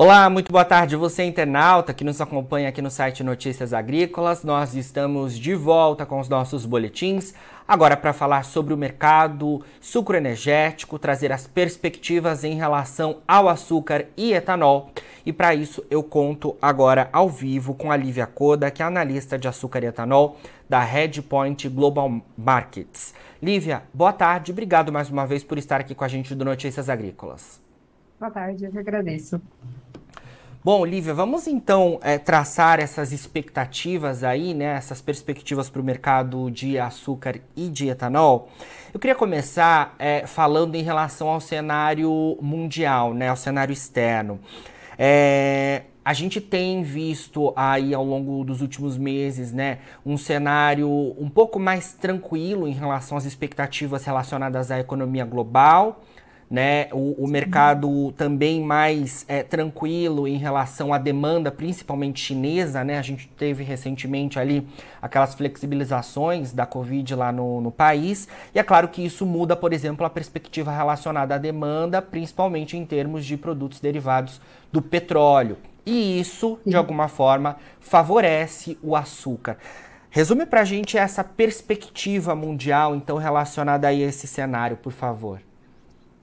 Olá, muito boa tarde você internauta que nos acompanha aqui no site Notícias Agrícolas. Nós estamos de volta com os nossos boletins, agora para falar sobre o mercado sucroenergético, trazer as perspectivas em relação ao açúcar e etanol. E para isso eu conto agora ao vivo com a Lívia Coda, que é analista de açúcar e etanol da Redpoint Global Markets. Lívia, boa tarde, obrigado mais uma vez por estar aqui com a gente do Notícias Agrícolas. Boa tarde, eu que agradeço. Bom, Lívia, vamos então é, traçar essas expectativas aí, né, essas perspectivas para o mercado de açúcar e de etanol. Eu queria começar é, falando em relação ao cenário mundial, né, ao cenário externo. É, a gente tem visto aí ao longo dos últimos meses, né, um cenário um pouco mais tranquilo em relação às expectativas relacionadas à economia global né? O, o mercado também mais é, tranquilo em relação à demanda, principalmente chinesa, né? A gente teve recentemente ali aquelas flexibilizações da Covid lá no, no país. E é claro que isso muda, por exemplo, a perspectiva relacionada à demanda, principalmente em termos de produtos derivados do petróleo. E isso, de alguma forma, favorece o açúcar. Resume para a gente essa perspectiva mundial, então, relacionada a esse cenário, por favor.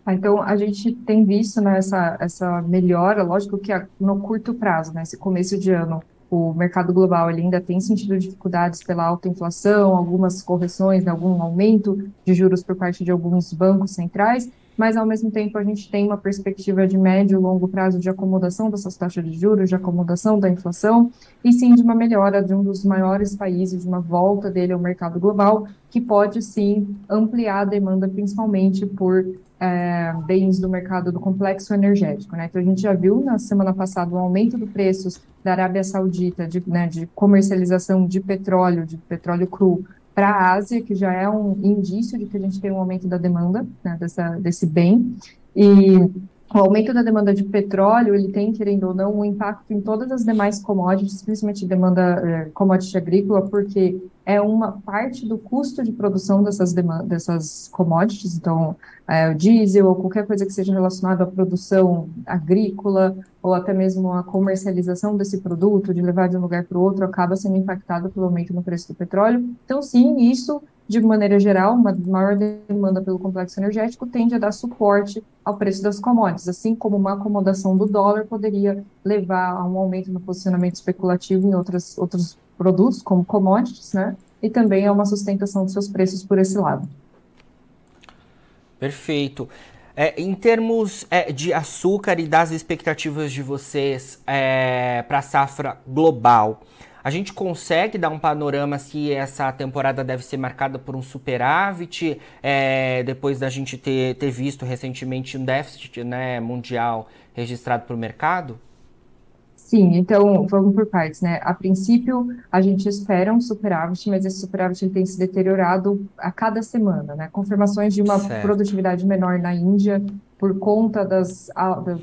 Então, a gente tem visto né, essa, essa melhora, lógico que no curto prazo, né, esse começo de ano, o mercado global ele ainda tem sentido dificuldades pela alta inflação, algumas correções, né, algum aumento de juros por parte de alguns bancos centrais, mas ao mesmo tempo a gente tem uma perspectiva de médio e longo prazo de acomodação dessas taxas de juros, de acomodação da inflação, e sim de uma melhora de um dos maiores países, de uma volta dele ao mercado global, que pode sim ampliar a demanda, principalmente por é, bens do mercado do complexo energético. Né? Então, a gente já viu na semana passada o um aumento dos preços da Arábia Saudita de, né, de comercialização de petróleo, de petróleo cru, para a Ásia, que já é um indício de que a gente tem um aumento da demanda né, dessa, desse bem. E o aumento da demanda de petróleo, ele tem, querendo ou não, um impacto em todas as demais commodities, principalmente demanda é, commodity agrícola, porque é uma parte do custo de produção dessas, dessas commodities, então, é, o diesel ou qualquer coisa que seja relacionada à produção agrícola ou até mesmo a comercialização desse produto, de levar de um lugar para o outro, acaba sendo impactado pelo aumento no preço do petróleo. Então, sim, isso de maneira geral, uma maior demanda pelo complexo energético tende a dar suporte ao preço das commodities, assim como uma acomodação do dólar poderia levar a um aumento no posicionamento especulativo em outras, outros produtos, como commodities, né? E também a uma sustentação dos seus preços por esse lado. Perfeito. É, em termos é, de açúcar e das expectativas de vocês é, para a safra global, a gente consegue dar um panorama se essa temporada deve ser marcada por um superávit, é, depois da gente ter, ter visto recentemente um déficit né, mundial registrado para o mercado? Sim, então vamos por partes, né? A princípio, a gente espera um superávit, mas esse superávit ele tem se deteriorado a cada semana, né? Confirmações de uma certo. produtividade menor na Índia, por conta das,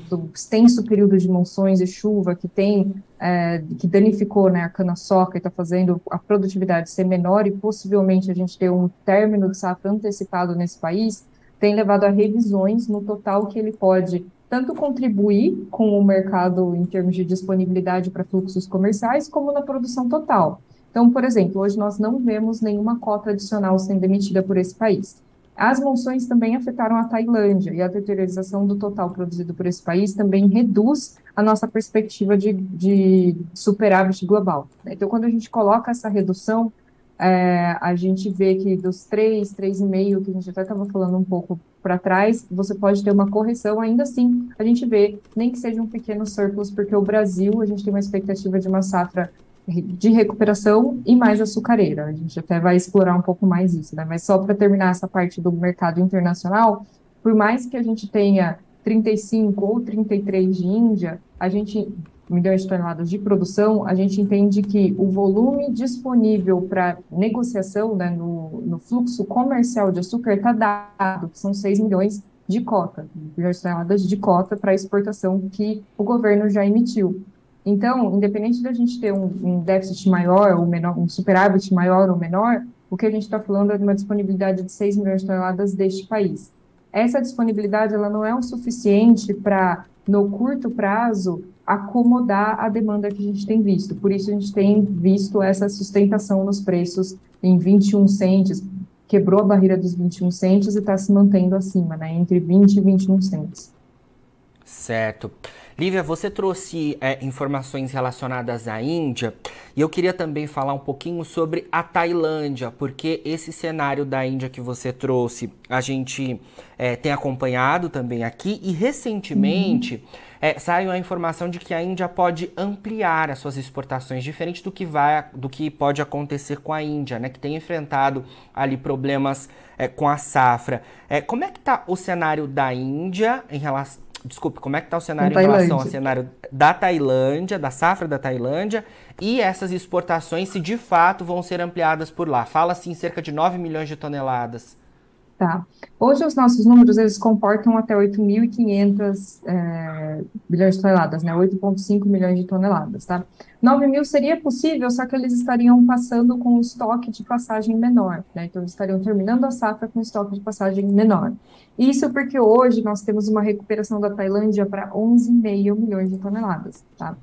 do extenso período de monções e chuva que tem, é, que danificou né, a cana-soca e está fazendo a produtividade ser menor e possivelmente a gente ter um término de safra antecipado nesse país, tem levado a revisões no total que ele pode tanto contribuir com o mercado em termos de disponibilidade para fluxos comerciais, como na produção total. Então, por exemplo, hoje nós não vemos nenhuma cota adicional sendo emitida por esse país. As monções também afetaram a Tailândia e a deteriorização do total produzido por esse país também reduz a nossa perspectiva de, de superávit global. Então, quando a gente coloca essa redução, é, a gente vê que dos 3, 3,5, que a gente até estava falando um pouco para trás, você pode ter uma correção, ainda assim, a gente vê, nem que seja um pequeno surplus, porque o Brasil, a gente tem uma expectativa de uma safra de recuperação e mais açucareira. A gente até vai explorar um pouco mais isso, né? Mas só para terminar essa parte do mercado internacional, por mais que a gente tenha 35 ou 33 de Índia, a gente milhões de toneladas de produção, a gente entende que o volume disponível para negociação né, no, no, fluxo comercial de açúcar está dado, que são 6 milhões de cota, milhões de toneladas de cota para exportação que o governo já emitiu. Então, independente da gente ter um, um déficit maior ou menor, um superávit maior ou menor, o que a gente está falando é de uma disponibilidade de 6 milhões de toneladas deste país. Essa disponibilidade ela não é o suficiente para, no curto prazo, acomodar a demanda que a gente tem visto. Por isso a gente tem visto essa sustentação nos preços em 21 centes, quebrou a barreira dos 21 centes e está se mantendo acima, né, entre 20 e 21 centes. Certo. Lívia, você trouxe é, informações relacionadas à Índia e eu queria também falar um pouquinho sobre a Tailândia, porque esse cenário da Índia que você trouxe a gente é, tem acompanhado também aqui e recentemente uhum. é, saiu a informação de que a Índia pode ampliar as suas exportações, diferente do que vai, do que pode acontecer com a Índia, né, que tem enfrentado ali problemas é, com a safra. É, como é que está o cenário da Índia em relação desculpe, como é que está o cenário em relação ao cenário da Tailândia, da safra da Tailândia, e essas exportações, se de fato vão ser ampliadas por lá? Fala-se em cerca de 9 milhões de toneladas. Tá. Hoje os nossos números, eles comportam até 8.500 é, bilhões de toneladas, né? 8,5 milhões de toneladas, tá? 9 mil seria possível, só que eles estariam passando com um estoque de passagem menor, né? Então, eles estariam terminando a safra com estoque de passagem menor. Isso porque hoje nós temos uma recuperação da Tailândia para 11,5 milhões de toneladas, tá?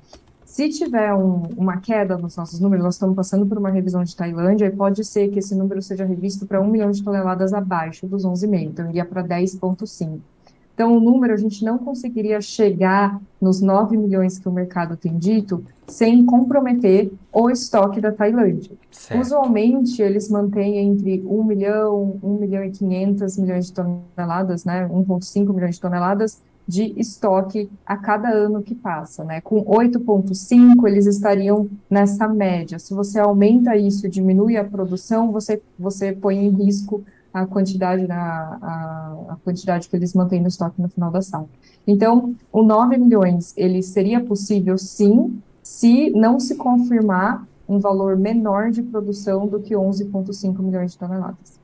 Se tiver um, uma queda nos nossos números, nós estamos passando por uma revisão de Tailândia, e pode ser que esse número seja revisto para 1 milhão de toneladas abaixo dos 11,5, então iria para 10,5. Então, o número a gente não conseguiria chegar nos 9 milhões que o mercado tem dito sem comprometer o estoque da Tailândia. Certo. Usualmente, eles mantêm entre 1 milhão, 1 milhão e 500 milhões de toneladas, né, 1,5 milhões de toneladas, de estoque a cada ano que passa, né? Com 8,5 eles estariam nessa média. Se você aumenta isso, diminui a produção, você, você põe em risco a quantidade, na, a, a quantidade que eles mantêm no estoque no final da safra. Então, o 9 milhões, ele seria possível sim, se não se confirmar um valor menor de produção do que 11,5 milhões de toneladas.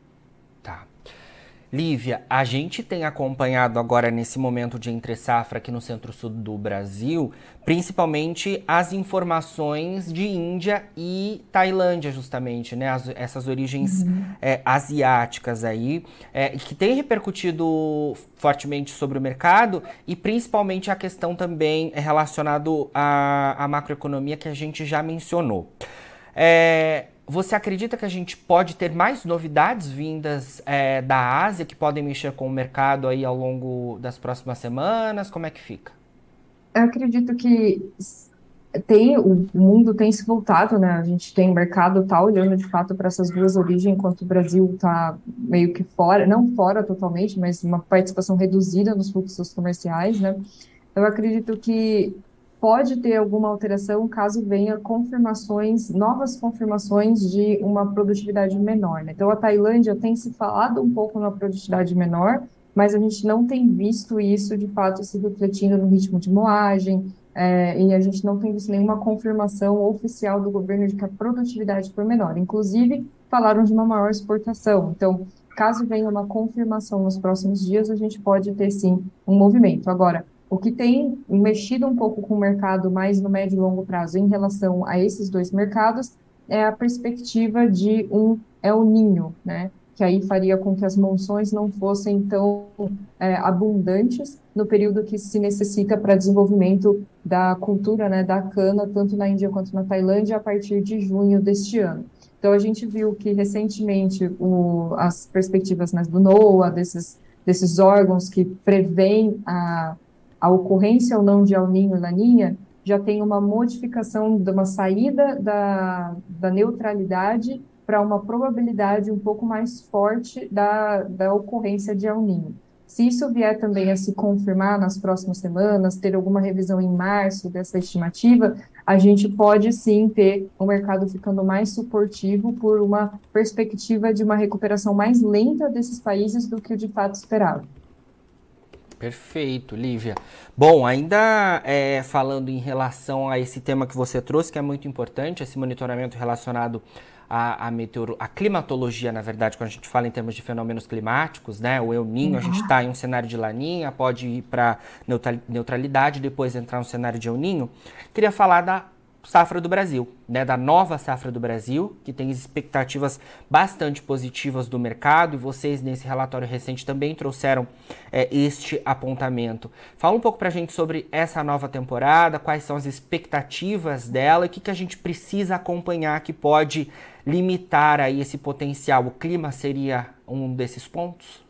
Lívia, a gente tem acompanhado agora nesse momento de entre safra aqui no centro-sul do Brasil, principalmente as informações de Índia e Tailândia, justamente, né? As, essas origens uhum. é, asiáticas aí, é, que tem repercutido fortemente sobre o mercado e principalmente a questão também relacionada à, à macroeconomia que a gente já mencionou. É, você acredita que a gente pode ter mais novidades vindas é, da Ásia que podem mexer com o mercado aí ao longo das próximas semanas? Como é que fica? Eu acredito que tem o mundo tem se voltado, né? A gente tem mercado tá olhando de fato para essas duas origens, enquanto o Brasil está meio que fora, não fora totalmente, mas uma participação reduzida nos fluxos comerciais, né? Eu acredito que pode ter alguma alteração caso venha confirmações, novas confirmações de uma produtividade menor. Né? Então, a Tailândia tem se falado um pouco na produtividade menor, mas a gente não tem visto isso de fato se refletindo no ritmo de moagem, é, e a gente não tem visto nenhuma confirmação oficial do governo de que a produtividade foi menor. Inclusive, falaram de uma maior exportação. Então, caso venha uma confirmação nos próximos dias, a gente pode ter sim um movimento. Agora, o que tem mexido um pouco com o mercado mais no médio e longo prazo em relação a esses dois mercados é a perspectiva de um El Ninho, né? Que aí faria com que as monções não fossem tão é, abundantes no período que se necessita para desenvolvimento da cultura, né, da cana, tanto na Índia quanto na Tailândia, a partir de junho deste ano. Então, a gente viu que recentemente o, as perspectivas né, do NOAA, desses, desses órgãos que prevêem a a ocorrência ou não de El Ninho e Laninha já tem uma modificação de uma saída da, da neutralidade para uma probabilidade um pouco mais forte da, da ocorrência de El. Se isso vier também a se confirmar nas próximas semanas, ter alguma revisão em março dessa estimativa, a gente pode sim ter o mercado ficando mais suportivo por uma perspectiva de uma recuperação mais lenta desses países do que o de fato esperado. Perfeito, Lívia. Bom, ainda é, falando em relação a esse tema que você trouxe, que é muito importante, esse monitoramento relacionado à, à, meteoro, à climatologia, na verdade, quando a gente fala em termos de fenômenos climáticos, né? O El Ninho, uhum. a gente está em um cenário de laninha, pode ir para neutralidade, depois entrar no cenário de El Ninho. Queria falar da safra do Brasil, né, da nova safra do Brasil, que tem expectativas bastante positivas do mercado e vocês nesse relatório recente também trouxeram é, este apontamento. Fala um pouco para a gente sobre essa nova temporada, quais são as expectativas dela e o que, que a gente precisa acompanhar que pode limitar aí esse potencial. O clima seria um desses pontos?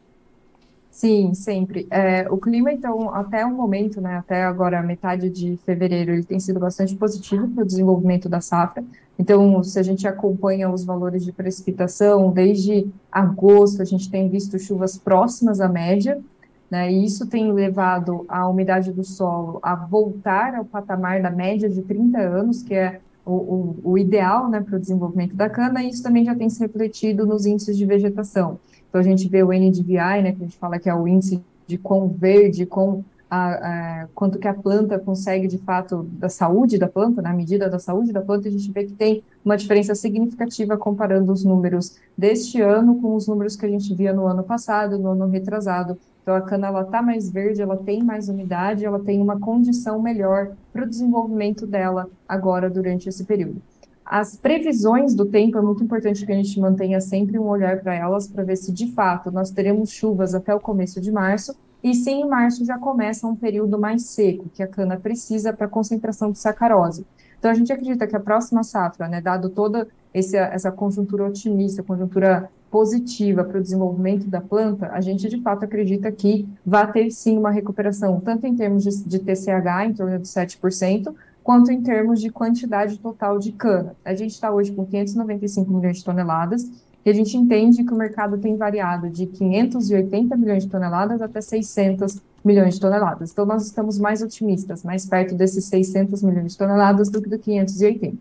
Sim, sempre. É, o clima, então, até o momento, né, até agora, metade de fevereiro, ele tem sido bastante positivo para o desenvolvimento da safra. Então, se a gente acompanha os valores de precipitação, desde agosto, a gente tem visto chuvas próximas à média, né, e isso tem levado a umidade do solo a voltar ao patamar da média de 30 anos, que é o, o, o ideal né, para o desenvolvimento da cana, e isso também já tem se refletido nos índices de vegetação. Então, a gente vê o NDVI, né, que a gente fala que é o índice de quão verde, com a, a, quanto que a planta consegue, de fato, da saúde da planta, na medida da saúde da planta, a gente vê que tem uma diferença significativa comparando os números deste ano com os números que a gente via no ano passado, no ano retrasado. Então, a cana ela está mais verde, ela tem mais umidade, ela tem uma condição melhor para o desenvolvimento dela agora durante esse período. As previsões do tempo é muito importante que a gente mantenha sempre um olhar para elas para ver se de fato nós teremos chuvas até o começo de março e se em março já começa um período mais seco que a cana precisa para concentração de sacarose. Então a gente acredita que a próxima safra, né, dado toda esse, essa conjuntura otimista, conjuntura positiva para o desenvolvimento da planta, a gente de fato acredita que vai ter sim uma recuperação, tanto em termos de, de TCH, em torno de 7%, quanto em termos de quantidade total de cana. A gente está hoje com 595 milhões de toneladas, e a gente entende que o mercado tem variado de 580 milhões de toneladas até 600 milhões de toneladas. Então, nós estamos mais otimistas, mais perto desses 600 milhões de toneladas do que do 580.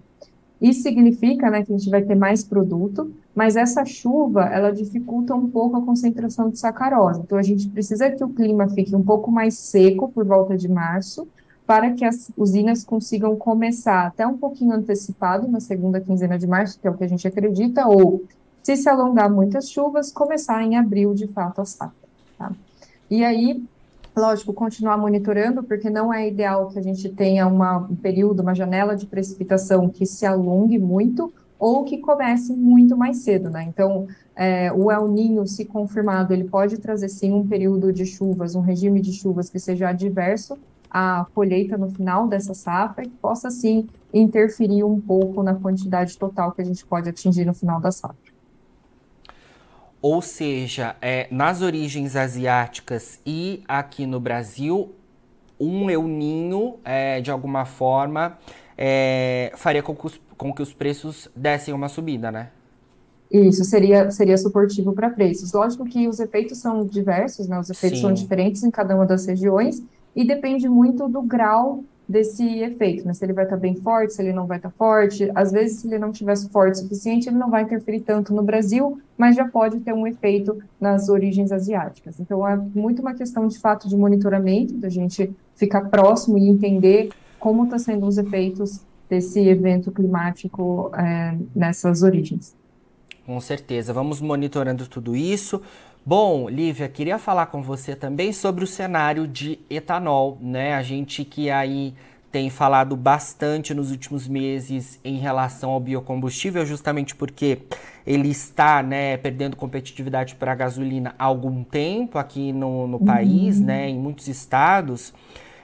Isso significa né, que a gente vai ter mais produto, mas essa chuva ela dificulta um pouco a concentração de sacarose. Então, a gente precisa que o clima fique um pouco mais seco por volta de março, para que as usinas consigam começar até um pouquinho antecipado na segunda quinzena de março, que é o que a gente acredita, ou se se alongar muitas chuvas, começar em abril de fato a safra. Tá? E aí, lógico, continuar monitorando, porque não é ideal que a gente tenha uma, um período, uma janela de precipitação que se alongue muito ou que comece muito mais cedo, né? Então, é, o El Ninho, se confirmado, ele pode trazer sim um período de chuvas, um regime de chuvas que seja adverso a colheita no final dessa safra e que possa, sim, interferir um pouco na quantidade total que a gente pode atingir no final da safra. Ou seja, é, nas origens asiáticas e aqui no Brasil, um euninho, é, de alguma forma, é, faria com que, os, com que os preços dessem uma subida, né? Isso seria, seria suportivo para preços. Lógico que os efeitos são diversos, né? Os efeitos Sim. são diferentes em cada uma das regiões, e depende muito do grau desse efeito, né? Se ele vai estar tá bem forte, se ele não vai estar tá forte. Às vezes, se ele não tivesse forte o suficiente, ele não vai interferir tanto no Brasil, mas já pode ter um efeito nas origens asiáticas. Então, é muito uma questão de fato de monitoramento, da gente ficar próximo e entender como estão tá sendo os efeitos desse evento climático é, nessas origens. Com certeza, vamos monitorando tudo isso. Bom, Lívia, queria falar com você também sobre o cenário de etanol, né? A gente que aí tem falado bastante nos últimos meses em relação ao biocombustível, justamente porque ele está né, perdendo competitividade para a gasolina há algum tempo aqui no, no uhum. país, né, em muitos estados.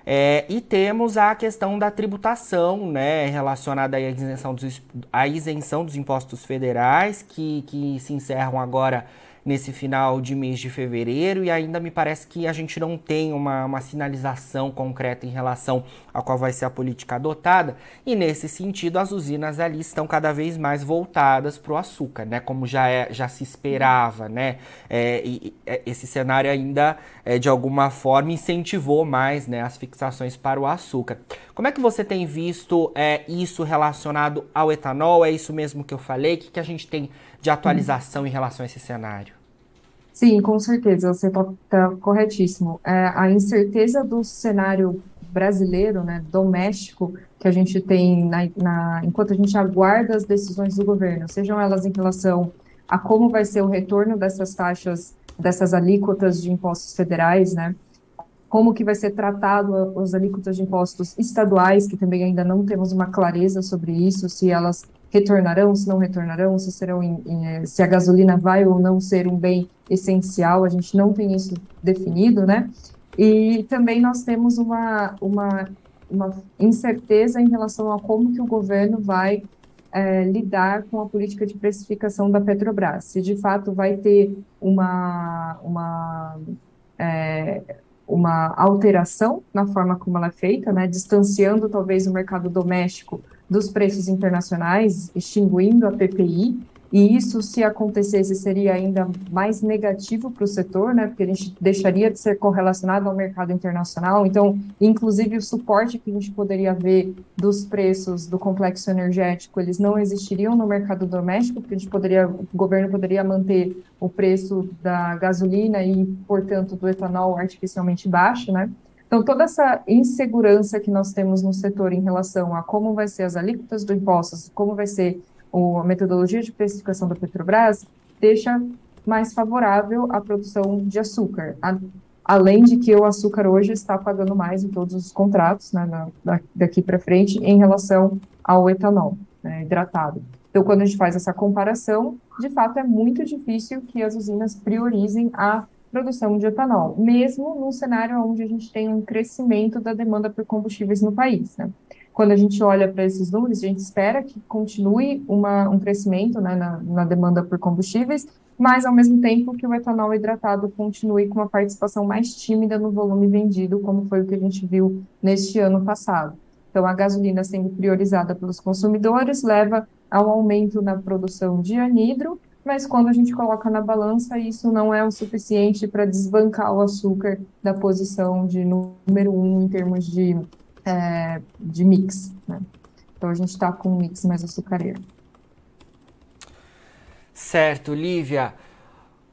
É, e temos a questão da tributação né, relacionada à isenção, dos, à isenção dos impostos federais, que, que se encerram agora nesse final de mês de fevereiro e ainda me parece que a gente não tem uma, uma sinalização concreta em relação a qual vai ser a política adotada e nesse sentido as usinas ali estão cada vez mais voltadas para o açúcar, né? Como já, é, já se esperava, né? É, e, é, esse cenário ainda é, de alguma forma incentivou mais né, as fixações para o açúcar. Como é que você tem visto é, isso relacionado ao etanol? É isso mesmo que eu falei? O que, que a gente tem de atualização em relação a esse cenário? Sim, com certeza, você está tá corretíssimo. É, a incerteza do cenário brasileiro, né, doméstico, que a gente tem na, na, enquanto a gente aguarda as decisões do governo, sejam elas em relação a como vai ser o retorno dessas taxas, dessas alíquotas de impostos federais, né, como que vai ser tratado os alíquotas de impostos estaduais, que também ainda não temos uma clareza sobre isso, se elas retornarão, se não retornarão, se serão em, em, eh, se a gasolina vai ou não ser um bem essencial, a gente não tem isso definido, né? E também nós temos uma, uma, uma incerteza em relação a como que o governo vai é, lidar com a política de precificação da Petrobras. Se de fato vai ter uma, uma, é, uma alteração na forma como ela é feita, né, distanciando talvez o mercado doméstico dos preços internacionais, extinguindo a PPI, e isso, se acontecesse, seria ainda mais negativo para o setor, né, porque a gente deixaria de ser correlacionado ao mercado internacional. Então, inclusive, o suporte que a gente poderia ver dos preços do complexo energético, eles não existiriam no mercado doméstico, porque a gente poderia, o governo poderia manter o preço da gasolina e, portanto, do etanol artificialmente baixo, né? Então, toda essa insegurança que nós temos no setor em relação a como vai ser as alíquotas do impostos, como vai ser a metodologia de precificação da Petrobras deixa mais favorável a produção de açúcar, a, além de que o açúcar hoje está pagando mais em todos os contratos, né, na, daqui para frente, em relação ao etanol né, hidratado. Então, quando a gente faz essa comparação, de fato é muito difícil que as usinas priorizem a produção de etanol, mesmo num cenário onde a gente tem um crescimento da demanda por combustíveis no país. Né? quando a gente olha para esses números, a gente espera que continue uma, um crescimento né, na, na, demanda por combustíveis, mas ao mesmo tempo que o etanol hidratado continue com uma participação mais tímida no volume vendido, como foi o que a gente viu neste ano passado. Então, a gasolina sendo priorizada pelos consumidores leva a um aumento na produção de anidro, mas quando a gente coloca na balança, isso não é o suficiente para desbancar o açúcar da posição de número um em termos de é, de mix. Né? Então a gente está com um mix mais açucareiro. Certo, Lívia.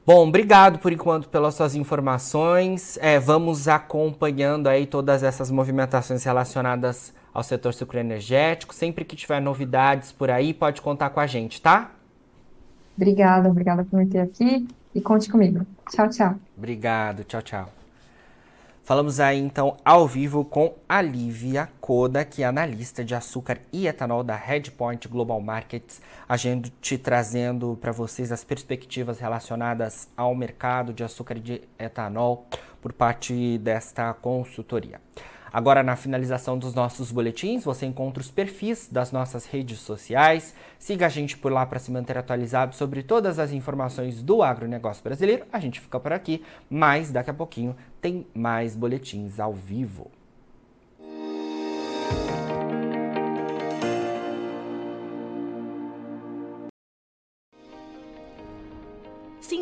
Bom, obrigado por enquanto pelas suas informações. É, vamos acompanhando aí todas essas movimentações relacionadas ao setor sucroenergético. Sempre que tiver novidades por aí, pode contar com a gente, tá? Obrigada, obrigada por me ter aqui e conte comigo. Tchau, tchau. Obrigado, tchau, tchau. Falamos aí então ao vivo com a Lívia Coda, que é analista de açúcar e etanol da Redpoint Global Markets, a gente trazendo para vocês as perspectivas relacionadas ao mercado de açúcar e de etanol por parte desta consultoria. Agora, na finalização dos nossos boletins, você encontra os perfis das nossas redes sociais. Siga a gente por lá para se manter atualizado sobre todas as informações do agronegócio brasileiro. A gente fica por aqui, mas daqui a pouquinho tem mais boletins ao vivo.